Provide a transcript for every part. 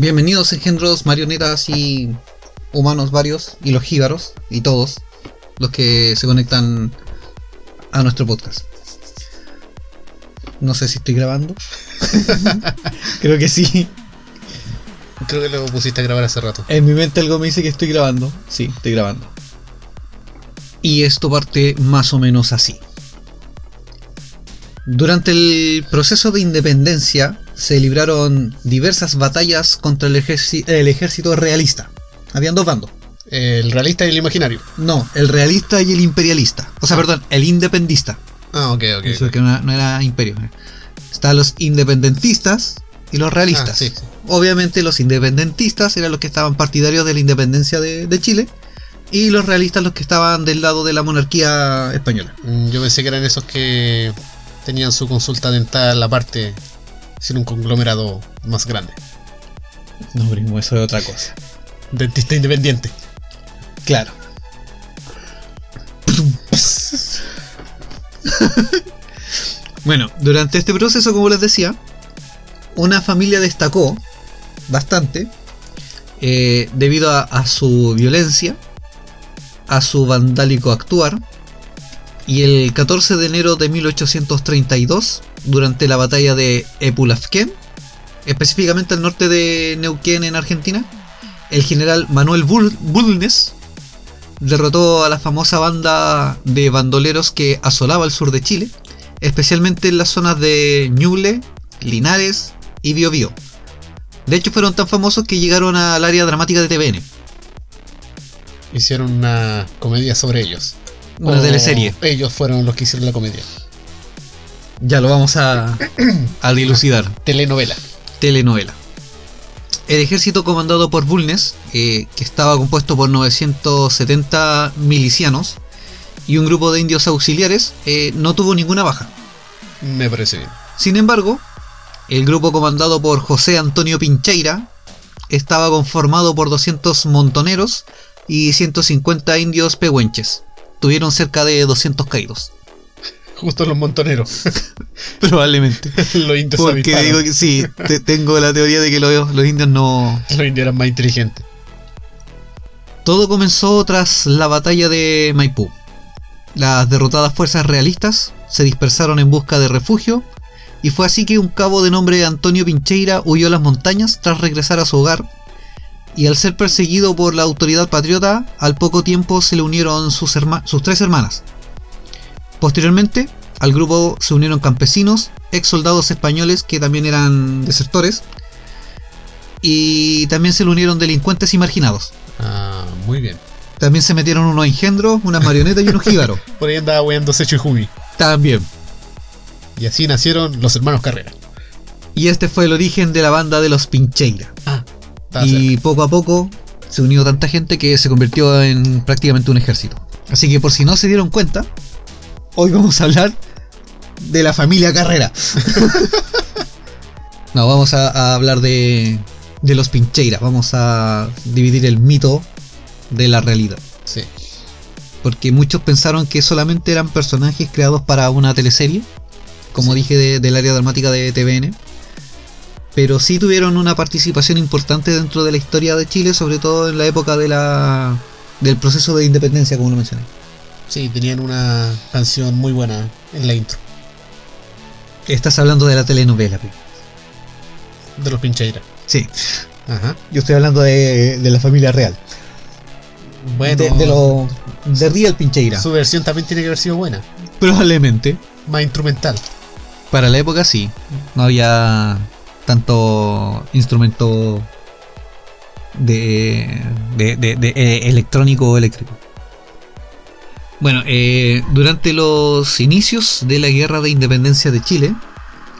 Bienvenidos engendros, marionetas y humanos varios, y los jíbaros, y todos los que se conectan a nuestro podcast. No sé si estoy grabando. Creo que sí. Creo que lo pusiste a grabar hace rato. En mi mente algo me dice que estoy grabando. Sí, estoy grabando. Y esto parte más o menos así. Durante el proceso de independencia se libraron diversas batallas contra el, el ejército realista. Habían dos bandos. El realista y el imaginario. No, el realista y el imperialista. O sea, Ah. perdón, el independista. Ah, ok, ok. Eso que no, era- no era imperio. Estaban los independentistas y los realistas. Ah, sí, sí. Obviamente los independentistas eran los que estaban partidarios de la independencia de, de Chile y los realistas los que estaban del lado de la monarquía española. Mm, Yo pensé que eran esos que tenían su consulta dental aparte, sin un conglomerado más grande. No, primo, eso es otra cosa. Dentista independiente. Claro. bueno, durante este proceso, como les decía, una familia destacó bastante eh, debido a, a su violencia, a su vandálico actuar, y el 14 de enero de 1832, durante la batalla de Epulafquén, específicamente al norte de Neuquén en Argentina, el general Manuel Bul- Bulnes derrotó a la famosa banda de bandoleros que asolaba el sur de Chile, especialmente en las zonas de Ñuble, Linares y Biobío. De hecho, fueron tan famosos que llegaron al área dramática de TVN, Hicieron una comedia sobre ellos. Una teleserie. Ellos fueron los que hicieron la comedia. Ya lo vamos a, a dilucidar. Telenovela. telenovela. El ejército comandado por Bulnes, eh, que estaba compuesto por 970 milicianos y un grupo de indios auxiliares, eh, no tuvo ninguna baja. Me parece bien. Sin embargo, el grupo comandado por José Antonio Pincheira estaba conformado por 200 montoneros y 150 indios pehuenches. Tuvieron cerca de 200 caídos. Justo los montoneros. Probablemente. los indios Porque digo que sí, te- tengo la teoría de que los, los indios no, Los indios eran más inteligentes. Todo comenzó tras la batalla de Maipú. Las derrotadas fuerzas realistas se dispersaron en busca de refugio y fue así que un cabo de nombre Antonio Pincheira huyó a las montañas tras regresar a su hogar y al ser perseguido por la autoridad patriota, al poco tiempo se le unieron sus, herma- sus tres hermanas. Posteriormente, al grupo se unieron campesinos, ex soldados españoles que también eran desertores, y también se le unieron delincuentes y marginados. Ah, muy bien. También se metieron unos engendros, unas marionetas y unos jíbaros. Por ahí andaba weando Secho y Jumi. También. Y así nacieron los hermanos Carrera. Y este fue el origen de la banda de los Pincheira. Y poco a poco se unió tanta gente que se convirtió en prácticamente un ejército. Así que por si no se dieron cuenta, hoy vamos a hablar de la familia Carrera. no, vamos a, a hablar de, de los Pincheira. Vamos a dividir el mito de la realidad. Sí. porque muchos pensaron que solamente eran personajes creados para una teleserie, como Sí. dije de- del área dramática de TVN, pero sí tuvieron una participación importante dentro de la historia de Chile, sobre todo en la época de la del proceso de independencia, como lo mencioné. Sí, tenían una canción muy buena en la intro. Estás hablando de la telenovela. De los Pincheira. sí, Ajá. yo estoy hablando de, de la familia real, Bueno, de, de lo de Real Pincheira. su versión también tiene que haber sido buena. Probablemente, Más instrumental. para la época sí, no había tanto instrumento de, de- eh, electrónico o eléctrico. Bueno, eh, durante los inicios de la guerra de independencia de Chile,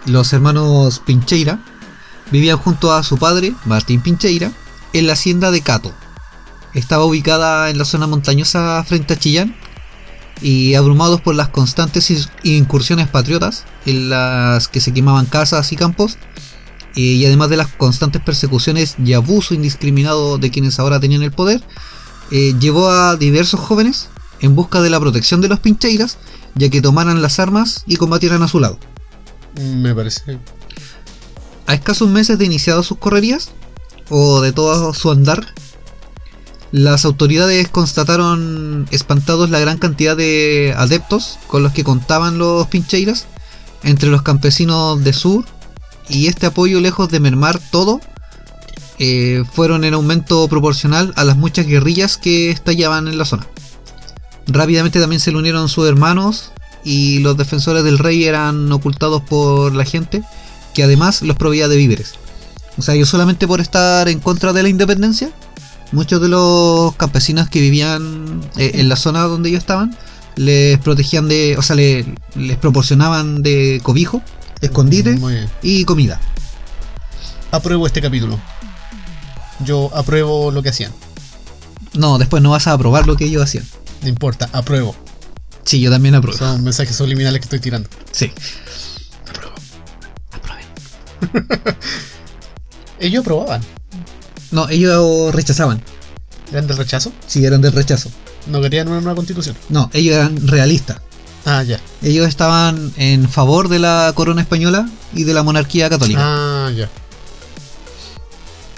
los hermanos Pincheira vivían junto a su padre, Martín Pincheira, en la hacienda de Cato. Estaba ubicada en la zona montañosa frente a Chillán y abrumados por las constantes incursiones patriotas en las que se quemaban casas y campos eh, y además de las constantes persecuciones y abuso indiscriminado de quienes ahora tenían el poder, eh, llevó a diversos jóvenes en busca de la protección de los pincheiras, ya que tomaran las armas y combatieran a su lado. Me parece. A escasos meses de iniciado sus correrías, o de todo su andar, las autoridades constataron espantados la gran cantidad de adeptos con los que contaban los pincheiras entre los campesinos de sur, y este apoyo, lejos de mermar todo, eh, fueron en aumento proporcional a las muchas guerrillas que estallaban en la zona. Rápidamente también se le unieron sus hermanos y los defensores del rey eran ocultados por la gente que además los proveía de víveres. O sea, ellos solamente por estar en contra de la independencia, muchos de los campesinos que vivían eh, en la zona donde ellos estaban, les protegían de, o sea, le- les proporcionaban de cobijo, escondite y comida. Apruebo este capítulo. Yo apruebo lo que hacían. No, después no vas a aprobar lo que ellos hacían. No importa, apruebo. Sí, yo también apruebo. Son mensajes subliminales que estoy tirando. Sí. Ellos aprobaban. No, ellos rechazaban. ¿Eran del rechazo? Sí, eran del rechazo. No querían una nueva constitución. No, ellos eran realistas. Ah, ya. Ellos estaban en favor de la corona española y de la monarquía católica. Ah, ya.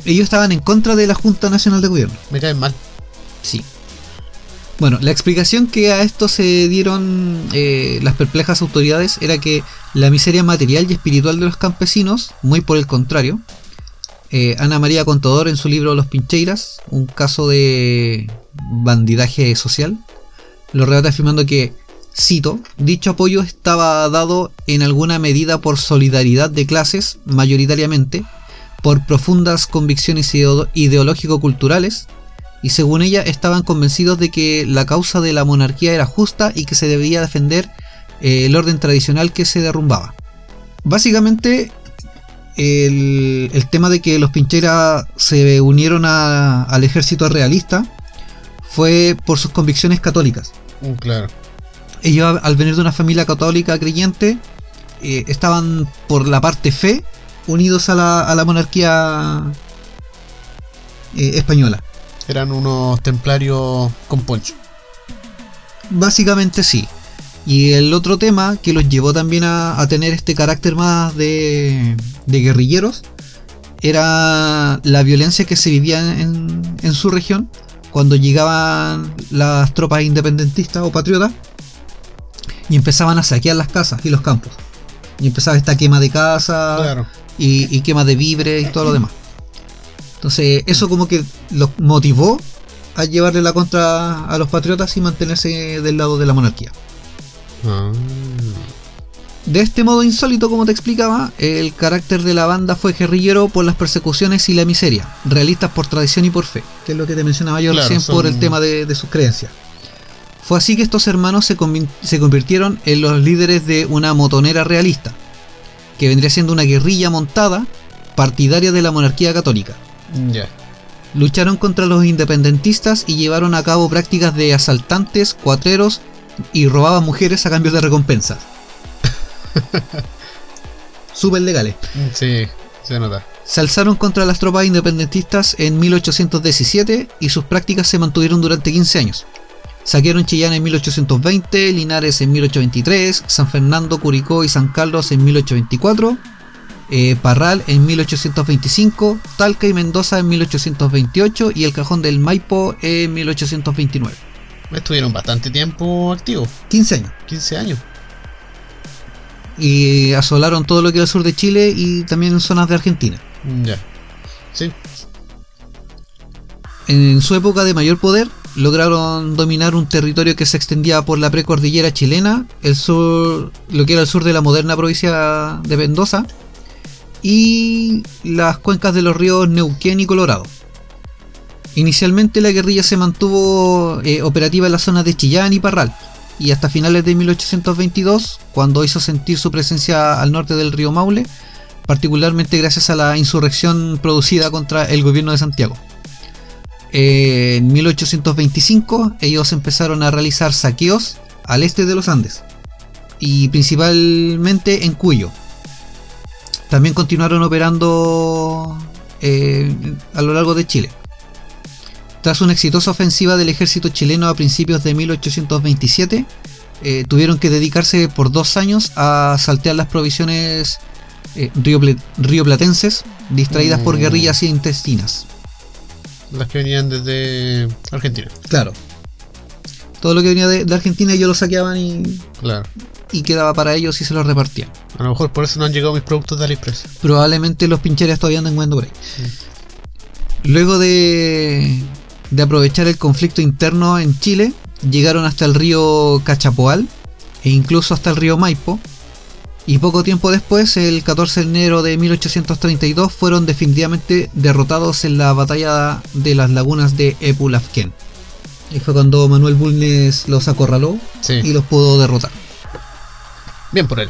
Ellos estaban en contra de la Junta Nacional de Gobierno. Me caen mal. Sí. Bueno, la explicación que a esto se dieron eh, las perplejas autoridades era que la miseria material y espiritual de los campesinos, muy por el contrario, eh, Ana María Contador en su libro Los Pincheiras, un caso de bandidaje social, lo relata afirmando que, cito, dicho apoyo estaba dado en alguna medida por solidaridad de clases, mayoritariamente, por profundas convicciones ideo- ideológico-culturales, y según ella estaban convencidos de que la causa de la monarquía era justa y que se debía defender eh, el orden tradicional que se derrumbaba. Básicamente, el, tema de que los Pincheras se unieron al ejército realista fue por sus convicciones católicas. Mm, claro. Ellos, al venir de una familia católica creyente, eh, estaban por la parte fe unidos a la, a la monarquía eh, española. Eran unos templarios con poncho. Básicamente sí. Y el otro tema que los llevó también a, a tener este carácter más de, de guerrilleros era la violencia que se vivía en, en su región cuando llegaban las tropas independentistas o patriotas y empezaban a saquear las casas y los campos. Y empezaba esta quema de casas Claro. y, y quema de víveres y todo lo demás. Entonces, eso como que los motivó a llevarle la contra a los patriotas y mantenerse del lado de la monarquía. Ah. De este modo insólito, como te explicaba, el carácter de la banda fue guerrillero por las persecuciones y la miseria, realistas por tradición y por fe, que es lo que te mencionaba yo Claro, recién por el tema de, de sus creencias. Fue así que estos hermanos se, convirtieron en los líderes de una motonera realista, que vendría siendo una guerrilla montada partidaria de la monarquía católica. Ya. Lucharon contra los independentistas y llevaron a cabo prácticas de asaltantes, cuatreros y robaban mujeres a cambio de recompensas. Súper legales. Sí, se nota. Se alzaron contra las tropas independentistas en 1817 y sus prácticas se mantuvieron durante 15 años. Saquearon Chillán en 1820, Linares en 1823, San Fernando, Curicó y San Carlos en 1824, eh, Parral en 1825, Talca y Mendoza en 1828 y el Cajón del Maipo en 1829. Estuvieron bastante tiempo activos. 15 años. 15 años. Y asolaron todo lo que era el sur de Chile y también zonas de Argentina. Ya. Sí. En su época de mayor poder, lograron dominar un territorio que se extendía por la precordillera chilena, el sur, lo que era el sur de la moderna provincia de Mendoza, y las cuencas de los ríos Neuquén y Colorado. inicialmente la guerrilla se mantuvo eh, operativa en la zona de Chillán y Parral, y hasta finales de 1822, cuando hizo sentir su presencia al norte del río Maule, particularmente gracias a la insurrección producida contra el gobierno de Santiago. En 1825 ellos empezaron a realizar saqueos al este de los Andes y principalmente en Cuyo. También continuaron operando eh, a lo largo de Chile. Tras una exitosa ofensiva del ejército chileno a principios de 1827, eh, tuvieron que dedicarse por dos años a saltear las provisiones eh, río- rioplatenses distraídas por Mm. guerrillas intestinas. Las que venían desde Argentina. Claro. Todo lo que venía de, de Argentina ellos lo saqueaban y, Claro. y quedaba para ellos y se lo repartían. A lo mejor por eso no han llegado mis productos de AliExpress. Probablemente los pincheres todavía andan jugando por ahí. Luego de, de aprovechar el conflicto interno en Chile, llegaron hasta el río Cachapoal e incluso hasta el río Maipo. Y poco tiempo después, el 14 de enero de 1832, fueron definitivamente derrotados en la batalla de las lagunas de Epulafquén. Y fue cuando Manuel Bulnes los acorraló Sí. y los pudo derrotar. Bien por él.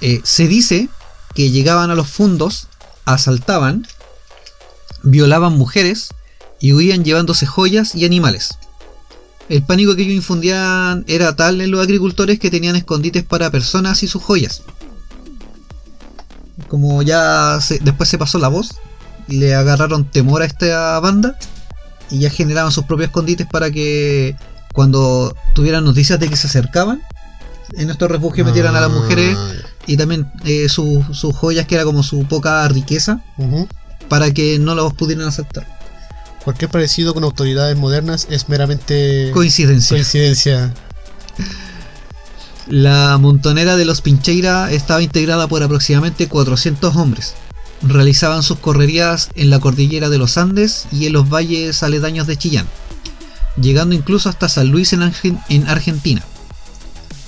Eh, se dice que llegaban a los fundos, asaltaban, violaban mujeres y huían llevándose joyas y animales. El pánico que ellos infundían era tal en los agricultores que tenían escondites para personas y sus joyas. Como ya se- después se pasó la voz, le agarraron temor a esta banda y ya generaban sus propios escondites para que cuando tuvieran noticias de que se acercaban, en estos refugios metieran a las mujeres y también eh, su- sus joyas, que era como su poca riqueza, para que no los pudieran aceptar. Cualquier parecido con autoridades modernas es meramente Coincidencia. coincidencia. La montonera de los Pincheira estaba integrada por aproximadamente 400 hombres. Realizaban sus correrías en la cordillera de los Andes y en los valles aledaños de Chillán, llegando incluso hasta San Luis en, Argen- en Argentina.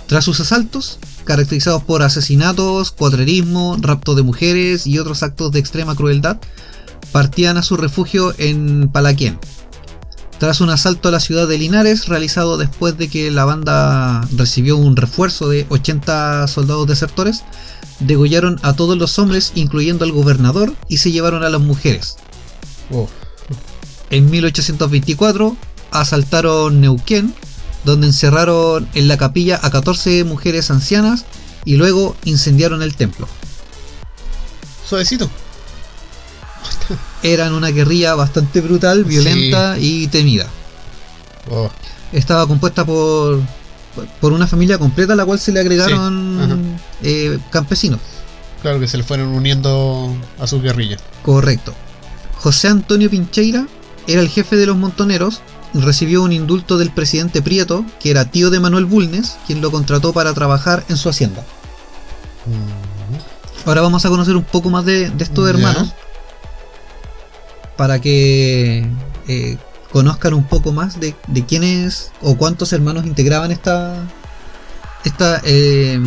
Tras sus asaltos, caracterizados por asesinatos, cuatrerismo, rapto de mujeres y otros actos de extrema crueldad, partían a su refugio en Palaquén. Tras un asalto a la ciudad de Linares realizado después de que la banda recibió un refuerzo de 80 soldados desertores, degollaron a todos los hombres incluyendo al gobernador y se llevaron a las mujeres. Oh, En 1824 asaltaron Neuquén, donde encerraron en la capilla a 14 mujeres ancianas y luego incendiaron el templo. suavecito. Eran una guerrilla bastante brutal, violenta y temida. Oh, estaba compuesta por, por una familia completa a la cual se le agregaron eh, campesinos. claro que se le fueron uniendo a sus guerrillas. Correcto. José Antonio Pincheira era el jefe de los montoneros. Recibió un indulto del presidente Prieto, que era tío de Manuel Bulnes, quien lo contrató para trabajar en su hacienda. Mm, Ahora vamos a conocer un poco más de, de estos hermanos. Para que eh, conozcan un poco más de, de quiénes o cuántos hermanos integraban esta. esta eh,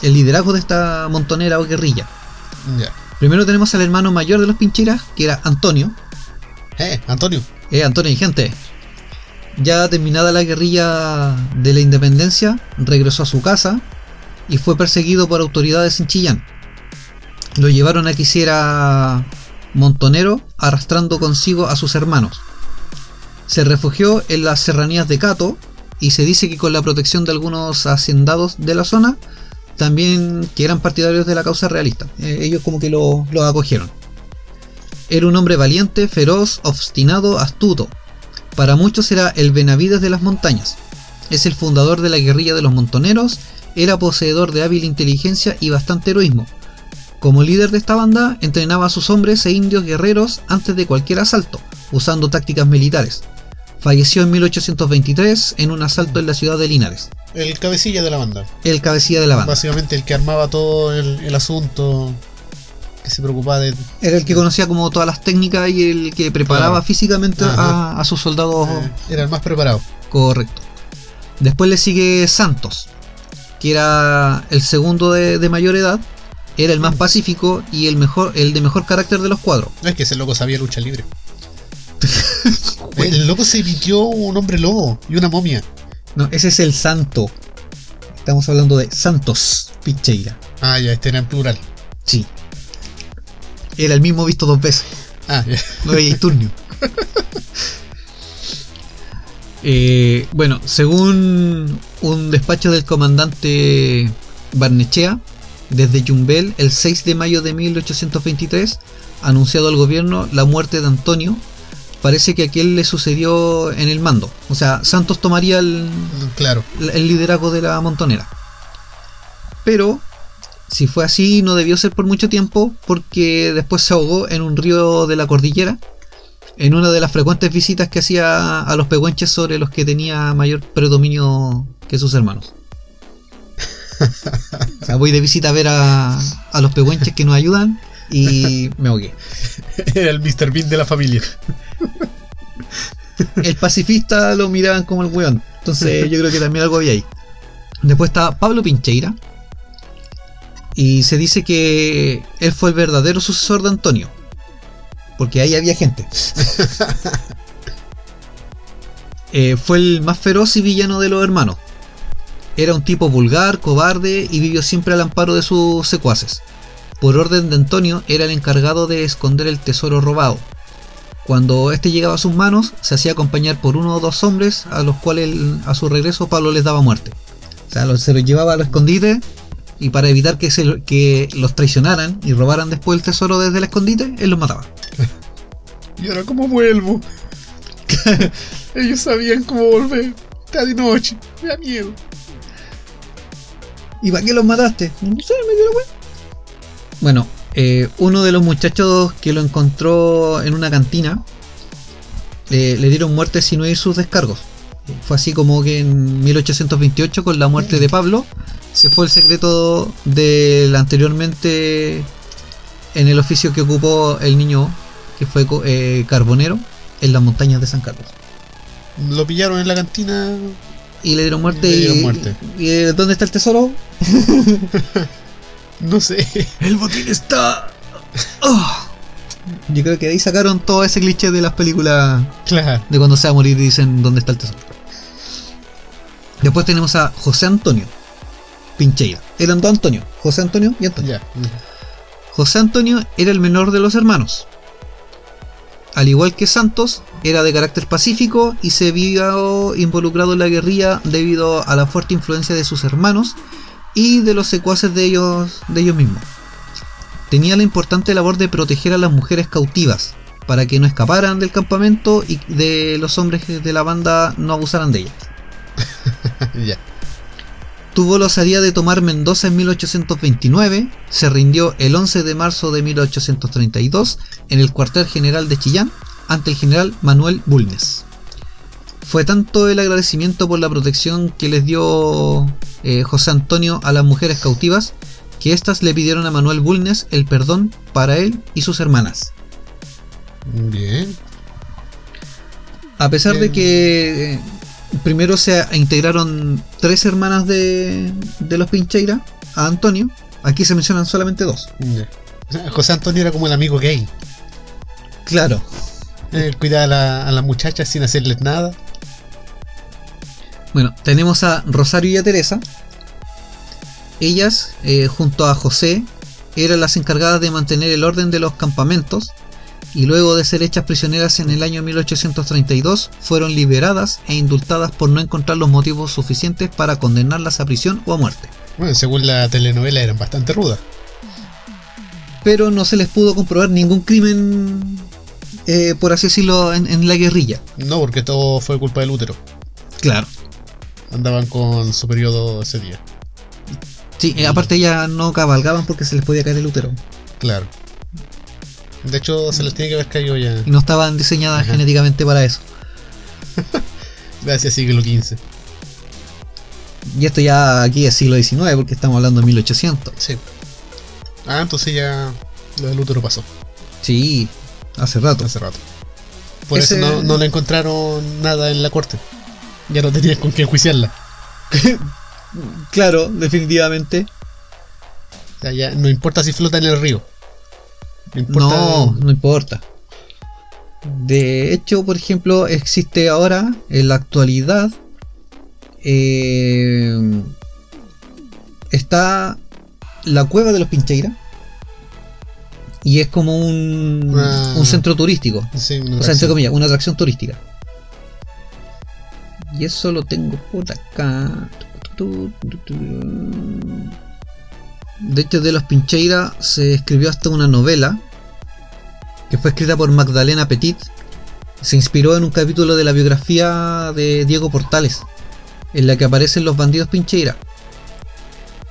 el liderazgo de esta montonera o guerrilla. Primero tenemos al hermano mayor de los Pincheras, que era Antonio. Eh, Antonio. Eh, Antonio y gente. Ya terminada la guerrilla de la independencia, regresó a su casa y fue perseguido por autoridades en Chillán. Lo llevaron a que hiciera montonero, arrastrando consigo a sus hermanos. Se refugió en las serranías de Cato y se dice que con la protección de algunos hacendados de la zona, también que eran partidarios de la causa realista. Eh, ellos como que lo, lo acogieron. Era un hombre valiente, feroz, obstinado, astuto. Para muchos era el Benavides de las montañas. Es el fundador de la guerrilla de los montoneros, era poseedor de hábil inteligencia y bastante heroísmo. Como líder de esta banda, entrenaba a sus hombres e indios guerreros antes de cualquier asalto, usando tácticas militares. Falleció en 1823 en un asalto en la ciudad de Linares. El cabecilla de la banda. El cabecilla de la banda. Básicamente el que armaba todo el, el asunto. Que se preocupaba de. Era el que conocía como todas las técnicas y el que preparaba Claro. físicamente a, a sus soldados era el más preparado. Correcto. Después le sigue Santos, que era el segundo de, de mayor edad, era el más pacífico y el mejor, el de mejor carácter de los cuadros. No es que ese loco sabía lucha libre. El loco se emitió un hombre lobo y una momia. No, ese es el santo. Estamos hablando de Santos Picheira. Ah, ya, este era en plural. Sí. Era el mismo visto dos veces. Ah, ya. No veía turnio. Eh, bueno, según un despacho del comandante Barnechea, desde Yumbel, el 6 de mayo de 1823, anunciado al gobierno la muerte de Antonio, parece que aquel le sucedió en el mando. O sea, Santos tomaría el, Claro. el liderazgo de la montonera. Pero, si fue así, no debió ser por mucho tiempo, porque después se ahogó en un río de la cordillera, en una de las frecuentes visitas que hacía a los pehuenches sobre los que tenía mayor predominio que sus hermanos. O sea, voy de visita a ver a, a los pehuenches que nos ayudan y me ahogué. Era el Mr. Bean de la familia. el pacifista lo miraban como el weón. Entonces yo creo que también algo había ahí. Después está Pablo Pincheira. Y se dice que él fue el verdadero sucesor de Antonio. Porque ahí había gente. Eh, fue el más feroz y villano de los hermanos. Era un tipo vulgar, cobarde y vivió siempre al amparo de sus secuaces. Por orden de Antonio era el encargado de esconder el tesoro robado. Cuando este llegaba a sus manos, se hacía acompañar por uno o dos hombres a los cuales a su regreso Pablo les daba muerte. O sea, se los llevaba a los escondites y para evitar que, se, que los traicionaran y robaran después el tesoro desde el escondite, él los mataba. ¿Y ahora cómo vuelvo? Ellos sabían cómo volver. Está de noche. Me da miedo. ¿Y para qué los mataste? No sé, me dio la wea. Bueno, eh, uno de los muchachos que lo encontró en una cantina le dieron muerte sin oír sus descargos. Fue así como que en 1828, con la muerte de Pablo, se fue el secreto del anteriormente en el oficio que ocupó el niño, que fue eh, carbonero, en las montañas de San Carlos. Lo pillaron en la cantina. Y le dieron muerte. Le dieron y, muerte. y, eh, ¿Dónde está el tesoro? No sé. El botín está. Oh. Yo creo que de ahí sacaron todo ese cliché de las películas Claro. de cuando se va a morir y dicen dónde está el tesoro. Después tenemos a José Antonio Pincheira. Eran dos Antonio, José Antonio y Antonio. Ya. José Antonio era el menor de los hermanos. Al igual que Santos, era de carácter pacífico y se vio involucrado en la guerrilla debido a la fuerte influencia de sus hermanos y de los secuaces de ellos, de ellos mismos. Tenía la importante labor de proteger a las mujeres cautivas para que no escaparan del campamento y de los hombres de la banda no abusaran de ellas. ya. Tuvo la osadía de tomar Mendoza en 1829, se rindió el 11 de marzo de 1832 en el cuartel general de Chillán ante el general Manuel Bulnes. Fue tanto el agradecimiento por la protección que les dio eh, José Antonio a las mujeres cautivas que éstas le pidieron a Manuel Bulnes el perdón para él y sus hermanas. Bien. A pesar de que eh, primero se integraron tres hermanas de, de los Pincheira a Antonio, aquí se mencionan solamente dos. José Antonio era como el amigo gay. Claro, Él cuidaba a, la- las muchachas sin hacerles nada. bueno, tenemos a Rosario y a Teresa. Ellas, eh, junto a José, eran las encargadas de mantener el orden de los campamentos y luego de ser hechas prisioneras en el año 1832 fueron liberadas e indultadas por no encontrar los motivos suficientes para condenarlas a prisión o a muerte. Bueno, según la telenovela eran bastante rudas. pero no se les pudo comprobar ningún crimen, eh, por así decirlo, en, en la guerrilla. No, porque todo fue culpa del útero. Claro. Andaban con su periodo ese día. Sí, eh, aparte ya no cabalgaban porque se les podía caer el útero. Claro. De hecho, se les tiene que haber caído ya. Y no estaban diseñadas Ajá. genéticamente para eso. Gracias, siglo XV. Y esto ya aquí es siglo XIX porque estamos hablando de 1800. Sí. Ah, entonces ya lo del útero pasó Sí, hace rato. hace rato. Por Ese- eso no, no le encontraron nada en la corte. Ya no tenían con qué enjuiciarla. Claro, definitivamente. O sea, ya no importa si flota en el río. No importa. No, no importa. De hecho, por ejemplo, existe ahora, en la actualidad, eh, está la cueva de los Pincheira. Y es como un, Ah. un centro turístico. Sí, O sea, entre comillas, una atracción turística. Y eso lo tengo por acá. De hecho, de los Pincheira se escribió hasta una novela que fue escrita por Magdalena Petit. Se inspiró en un capítulo de la biografía de Diego Portales, en la que aparecen los bandidos Pincheira.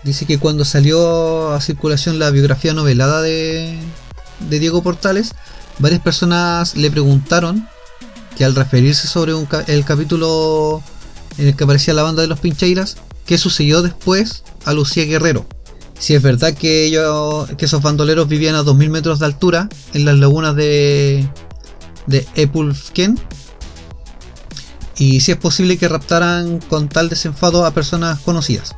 Dice que cuando salió a circulación la biografía novelada de, Diego Portales, varias personas le preguntaron que al referirse sobre un el capítulo en el que aparecía la banda de los Pincheiras, qué sucedió después a Lucía Guerrero. Si es verdad que ellos, que esos bandoleros vivían a 2000 metros de altura en las lagunas de, de Epulfken. Y si es posible que raptaran con tal desenfado a personas conocidas.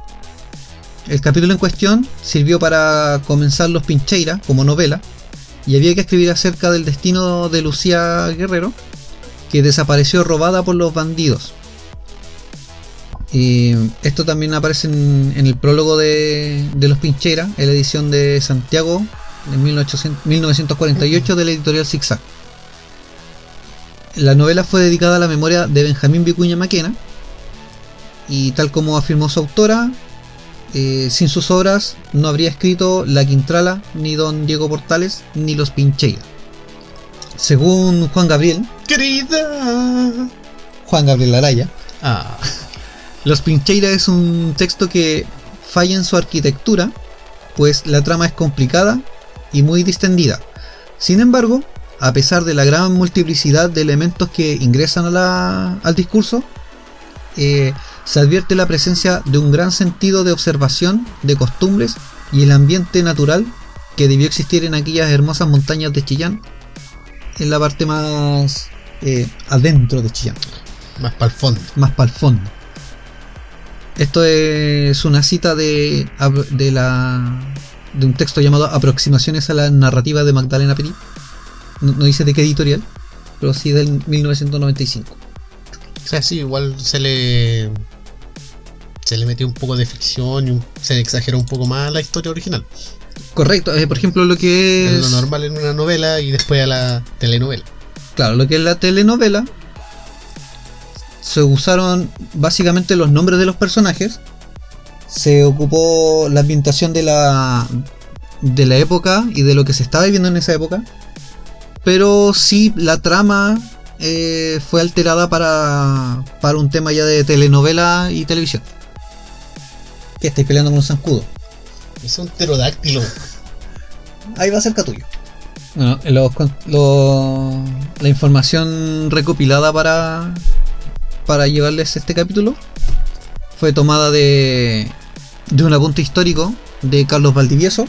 El capítulo en cuestión sirvió para comenzar Los Pincheira como novela y había que escribir acerca del destino de Lucía Guerrero, que desapareció robada por los bandidos. Y esto también aparece en, en el prólogo de, de Los Pincheira, en la edición de Santiago de 1800 1948 de la editorial Zigzag. La novela fue dedicada a la memoria de Benjamín Vicuña Maquena y tal como afirmó su autora, eh, sin sus obras no habría escrito La Quintrala, ni Don Diego Portales, ni Los Pincheira. Según Juan Gabriel, Querida. Juan Gabriel Araya, Ah, Los Pincheira es un texto que falla en su arquitectura, pues la trama es complicada y muy distendida. Sin embargo, a pesar de la gran multiplicidad de elementos que ingresan a la- al discurso, eh, se advierte la presencia de un gran sentido de observación de costumbres y el ambiente natural que debió existir en aquellas hermosas montañas de Chillán, en la parte más eh, adentro de Chillán más para el fondo. más para el fondo. Esto es una cita de, de, la, de un texto llamado Aproximaciones a la narrativa de Magdalena Petit. No, no dice de qué editorial, pero sí del 1995. O sea, sí, igual se le. Se le metió un poco de ficción y un- se le exageró un poco más la historia original. Correcto, eh, por ejemplo, lo que Es es. lo normal en una novela y después a la telenovela. Claro, lo que es la telenovela. Se usaron básicamente los nombres de los personajes. Se ocupó la ambientación de la. de la época y de lo que se estaba viviendo en esa época. Pero sí la trama eh, fue alterada para. para un tema ya de telenovela y televisión. Que estáis peleando con un zancudo. Es un pterodáctilo. Ahí va cerca tuyo. Bueno, los los- la información recopilada para, para llevarles este capítulo fue tomada de, de un apunte histórico de Carlos Valdivieso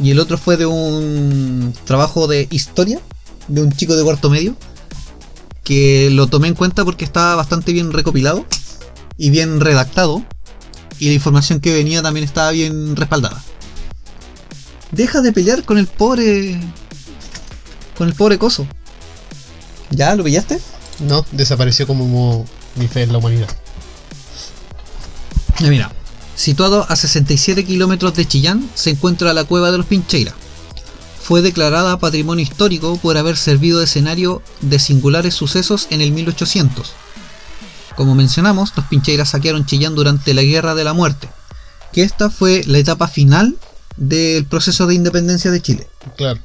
y el otro fue de un trabajo de historia de un chico de cuarto medio que lo tomé en cuenta porque estaba bastante bien recopilado y bien redactado y la información que venía también estaba bien respaldada. Deja de pelear con el pobre. Con el pobre coso. ¿Ya? ¿Lo pillaste? No, desapareció como mi fe en la humanidad. Mira. Situado a 67 kilómetros de Chillán se encuentra la cueva de los Pincheira. Fue declarada patrimonio histórico por haber servido de escenario de singulares sucesos en el 1800. Como mencionamos, los Pincheiras saquearon Chillán durante la Guerra de la Muerte, que esta fue la etapa final del proceso de independencia de Chile. Claro.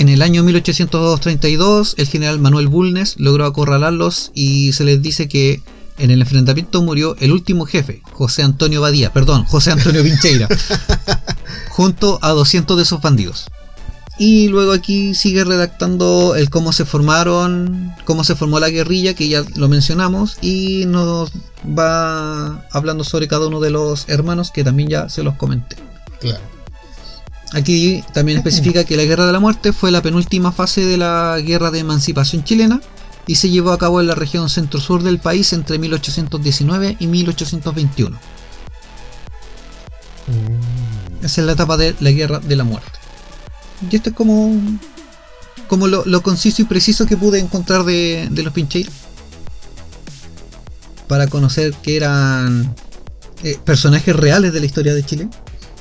En el año 1832, el general Manuel Bulnes logró acorralarlos y se les dice que en el enfrentamiento murió el último jefe, José Antonio Badía, perdón, José Antonio Pincheira, junto a 200 de esos bandidos. Y luego aquí sigue redactando el cómo se formaron, cómo se formó la guerrilla, que ya lo mencionamos, y nos va hablando sobre cada uno de los hermanos, que también ya se los comenté. Claro. Aquí también especifica que la Guerra de la Muerte fue la penúltima fase de la Guerra de Emancipación chilena y se llevó a cabo en la región centro-sur del país entre 1819 y 1821. Esa es la etapa de la Guerra de la Muerte. Y esto es como como lo, lo conciso y preciso que pude encontrar de, de los Pincheiros. Para conocer que eran eh, personajes reales de la historia de Chile.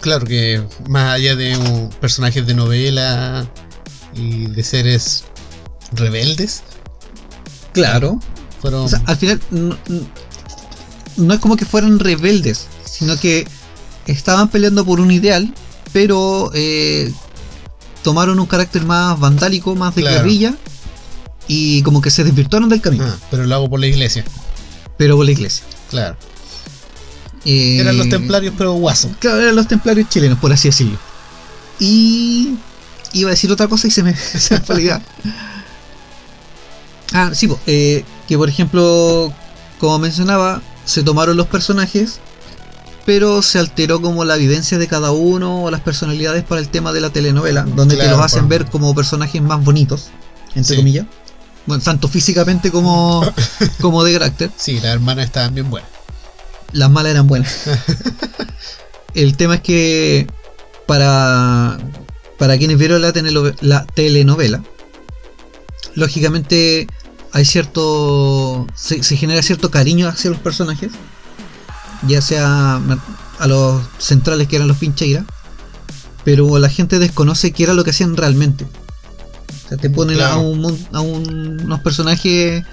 Claro que más allá de un personajes de novela y de seres rebeldes, Claro. fueron O sea, al final no, es como que fueran rebeldes, sino que estaban peleando por un ideal, pero eh, tomaron un carácter más vandálico, más de Claro. guerrilla, y como que se desvirtuaron del camino, Ah, pero lo hago por la iglesia. pero por la iglesia. Claro. Eh, Eran los templarios pero guasos. Claro, eran los templarios chilenos, por así decirlo. Y iba a decir otra cosa y se me, se me fue la idea. Ah, sí, po, eh, que por ejemplo, como mencionaba, se tomaron los personajes, pero se alteró como la vivencia de cada uno o las personalidades para el tema de la telenovela, donde te los hacen ver como personajes más bonitos, entre Sí. comillas. Bueno, tanto físicamente como, como de carácter. Sí, las hermanas estaban bien buenas. Las malas eran buenas. El tema es que para, para quienes vieron la, telenovela, lógicamente hay cierto. Se, se genera cierto cariño hacia los personajes, ya sea a los centrales que eran los Pincheira, pero la gente desconoce qué era lo que hacían realmente. O sea, te ponen a, un a un- unos personajes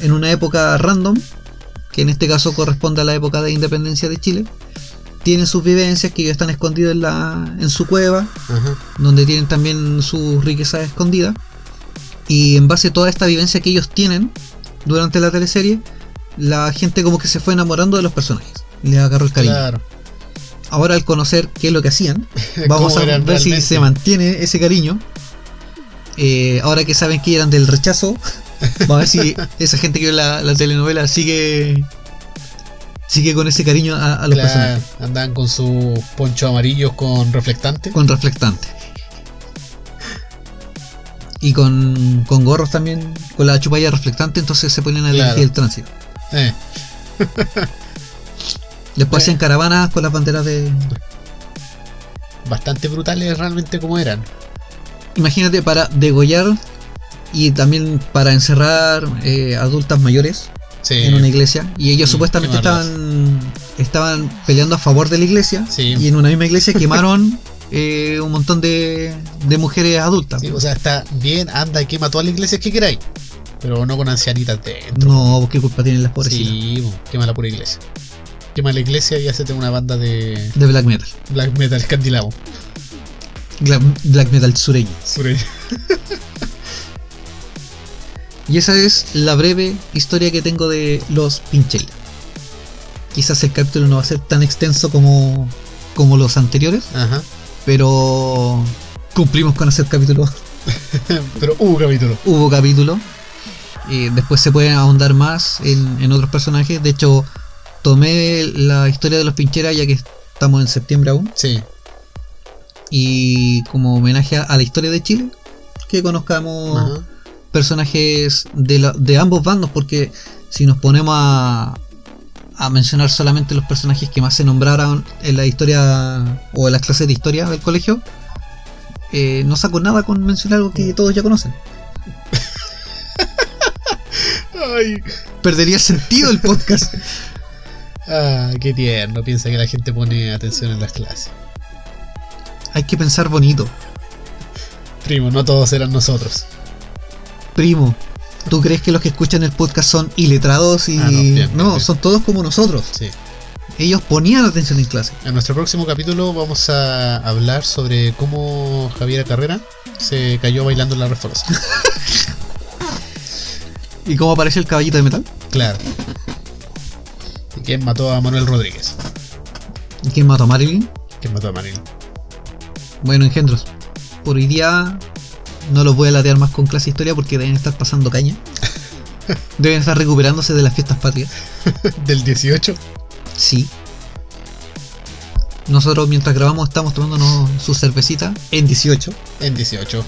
en una época random, que en este caso corresponde a la época de independencia de Chile. Tienen sus vivencias que ellos están escondidos en, la, en su cueva, Ajá. donde tienen también sus riquezas escondidas. Y en base a toda esta vivencia que ellos tienen durante la teleserie, la gente como que se fue enamorando de los personajes. y Les agarró el cariño. Claro. Ahora al conocer qué es lo que hacían, vamos ¿Cómo a ver si se mantiene ese cariño. Eh, ahora que saben que eran del rechazo, vamos a ver si esa gente que vio la, la telenovela sigue sigue con ese cariño a, a los Claro, personajes. andaban con sus ponchos amarillos con reflectante. Con reflectante. Y con, con gorros también, con la chupalla reflectante, entonces se ponen a Claro. dirigir el tránsito. Eh, Después Eh. hacían caravanas con las banderas de. bastante brutales realmente como eran. Imagínate, para degollar y también para encerrar eh, adultas mayores Sí. en una iglesia. Y ellos Mm, supuestamente estaban, estaban peleando a favor de la iglesia. Sí. Y en una misma iglesia quemaron eh, un montón de, de mujeres adultas. Sí, o sea, está bien, anda y quema todas las iglesias que queráis. Pero no con ancianitas dentro. no, ¿qué culpa tienen las pobrecitas? Sí, bo, quema la pura iglesia. Quema la iglesia y hacete una banda de De black metal. black metal candilabo. Gla- Black metal sureño. Sobre- Y esa es la breve historia que tengo de los Pincheira. Quizás el capítulo no va a ser tan extenso como, como los anteriores, Ajá. pero cumplimos con hacer capítulo. Pero hubo capítulo. Hubo capítulo. Y después se puede ahondar más en, en otros personajes. De hecho, tomé la historia de los Pincheira ya que estamos en septiembre aún. Sí. Y como homenaje a, a la historia de Chile, que conozcamos Ajá. Personajes de, la- de ambos bandos, porque si nos ponemos a, a mencionar solamente los personajes que más se nombraron en la historia o en las clases de historia del colegio, eh, no saco nada con mencionar algo que todos ya conocen. Ay. Perdería sentido el podcast. Ah, qué tierno. Piensa que la gente pone atención en las clases. Hay que pensar bonito. Primo, no todos eran nosotros. Primo, ¿tú crees que los que escuchan el podcast son iletrados y... Ah, no, bien, no, bien. son todos como nosotros. Sí. Ellos ponían atención en clase. En nuestro próximo capítulo vamos a hablar sobre cómo Javier Carrera se cayó bailando en la reforza. ¿Y cómo aparece el caballito de metal? Claro. ¿Y quién mató a Manuel Rodríguez? ¿Y quién mató a Marilyn? ¿Quién mató a Marilyn? Bueno, engendros. Por hoy día no los voy a latear más con clase de historia porque deben estar pasando caña. Deben estar recuperándose de las fiestas patrias. Del 18. Sí. Nosotros mientras grabamos estamos tomándonos su cervecita en 18. En 18.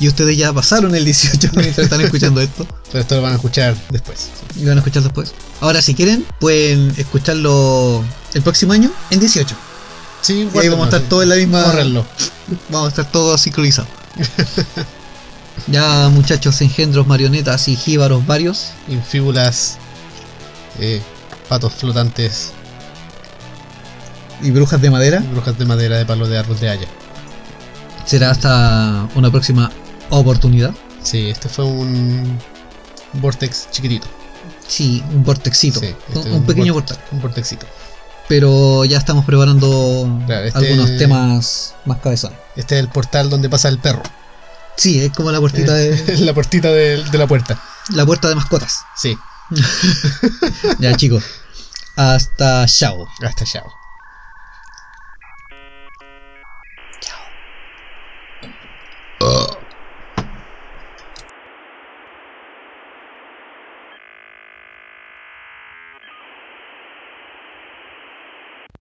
Y ustedes ya pasaron el 18 mientras están escuchando esto. Pero esto lo van a escuchar después. Y van a escuchar después. Ahora si quieren pueden escucharlo el próximo año en 18. Sí, Y ahí vamos a estar todos en la misma... Córrenlo. Vamos a estar todos sincronizados. Ya muchachos, engendros, marionetas y jíbaros varios. Infíbulas, eh, patos flotantes, Y brujas de madera. brujas de madera de palo de árbol de haya. Será hasta una próxima oportunidad. Sí, este fue un vortex chiquitito. Sí, un vortexito. Sí, un, este un es pequeño vortex- portal. Un vortexito pero ya estamos preparando este algunos temas más cabezones. Este es el portal donde pasa el perro. Sí, es como la puertita eh, de. la puertita de, de, la puerta. La puerta de mascotas. Sí. ya, chicos. Hasta chao. Hasta chao. Chao. Oh.